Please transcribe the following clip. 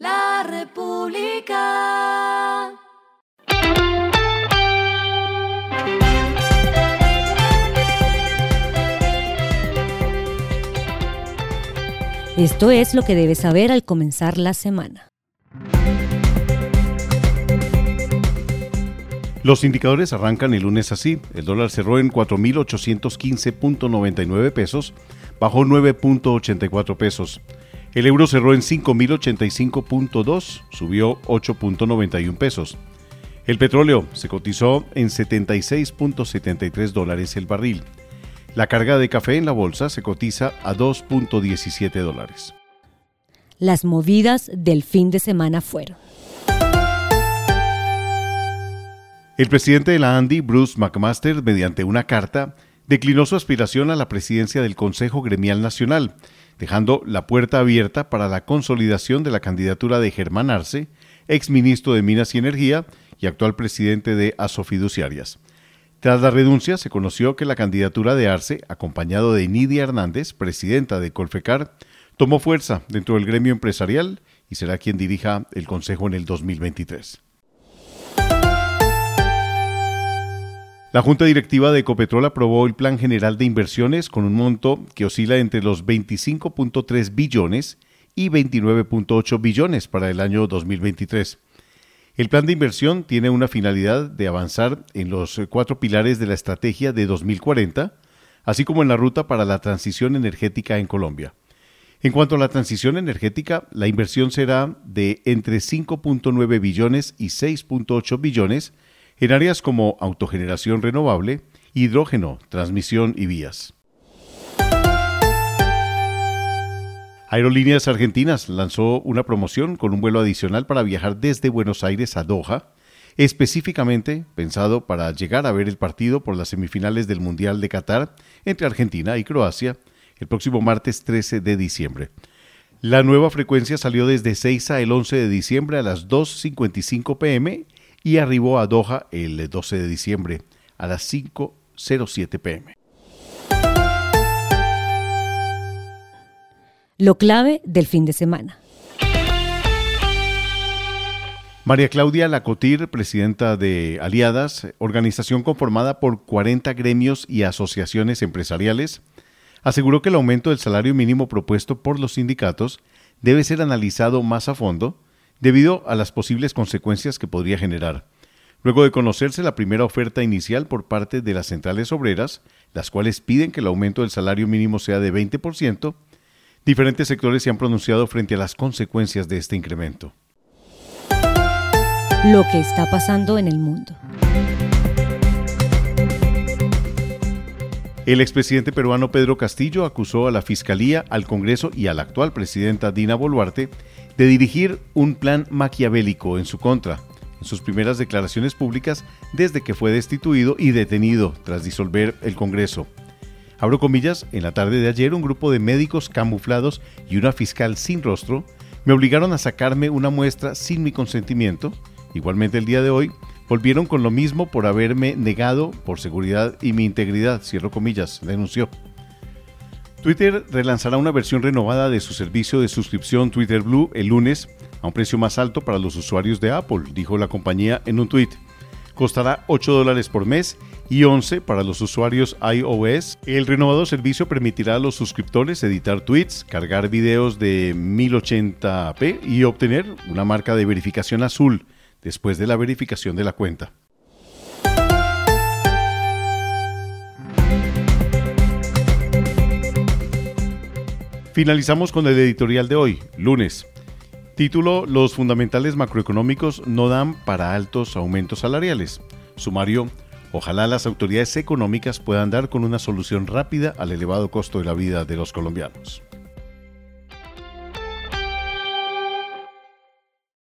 La República. Esto es lo que debes saber al comenzar la semana. Los indicadores arrancan el lunes así. El dólar cerró en 4.815.99 pesos, bajó 9.84 pesos. El euro cerró en 5.085.2, subió 8.91 pesos. El petróleo se cotizó en 76.73 dólares el barril. La carga de café en la bolsa se cotiza a 2.17 dólares. Las movidas del fin de semana fueron. El presidente de la Andy, Bruce McMaster, mediante una carta, declinó su aspiración a la presidencia del Consejo Gremial Nacional, dejando la puerta abierta para la consolidación de la candidatura de Germán Arce, exministro de Minas y Energía y actual presidente de Asofiduciarias. Tras la renuncia, se conoció que la candidatura de Arce, acompañado de Nidia Hernández, presidenta de Colfecar, tomó fuerza dentro del gremio empresarial y será quien dirija el Consejo en el 2023. La Junta Directiva de Ecopetrol aprobó el Plan General de Inversiones con un monto que oscila entre los 25.3 billones y 29.8 billones para el año 2023. El plan de inversión tiene una finalidad de avanzar en los cuatro pilares de la estrategia de 2040, así como en la ruta para la transición energética en Colombia. En cuanto a la transición energética, la inversión será de entre 5.9 billones y 6.8 billones en áreas como autogeneración renovable, hidrógeno, transmisión y vías. Aerolíneas Argentinas lanzó una promoción con un vuelo adicional para viajar desde Buenos Aires a Doha, específicamente pensado para llegar a ver el partido por las semifinales del Mundial de Qatar entre Argentina y Croacia el próximo martes 13 de diciembre. La nueva frecuencia salió desde 6 a el 11 de diciembre a las 2.55 pm y arribó a Doha el 12 de diciembre a las 5.07 pm. Lo clave del fin de semana. María Claudia Lacotir, presidenta de Aliadas, organización conformada por 40 gremios y asociaciones empresariales, aseguró que el aumento del salario mínimo propuesto por los sindicatos debe ser analizado más a fondo debido a las posibles consecuencias que podría generar. Luego de conocerse la primera oferta inicial por parte de las centrales obreras, las cuales piden que el aumento del salario mínimo sea de 20%, diferentes sectores se han pronunciado frente a las consecuencias de este incremento. Lo que está pasando en el mundo. El expresidente peruano Pedro Castillo acusó a la Fiscalía, al Congreso y a la actual presidenta Dina Boluarte de dirigir un plan maquiavélico en su contra en sus primeras declaraciones públicas desde que fue destituido y detenido tras disolver el Congreso. Abro comillas, en la tarde de ayer un grupo de médicos camuflados y una fiscal sin rostro me obligaron a sacarme una muestra sin mi consentimiento. Igualmente el día de hoy volvieron con lo mismo por haberme negado por seguridad y mi integridad, cierro comillas, denunció. Twitter relanzará una versión renovada de su servicio de suscripción Twitter Blue el lunes a un precio más alto para los usuarios de Apple, dijo la compañía en un tweet. Costará 8 dólares por mes y 11 para los usuarios iOS. El renovado servicio permitirá a los suscriptores editar tweets, cargar videos de 1080p y obtener una marca de verificación azul después de la verificación de la cuenta. Finalizamos con el editorial de hoy, lunes. Título, Los fundamentales macroeconómicos no dan para altos aumentos salariales. Sumario, ojalá las autoridades económicas puedan dar con una solución rápida al elevado costo de la vida de los colombianos.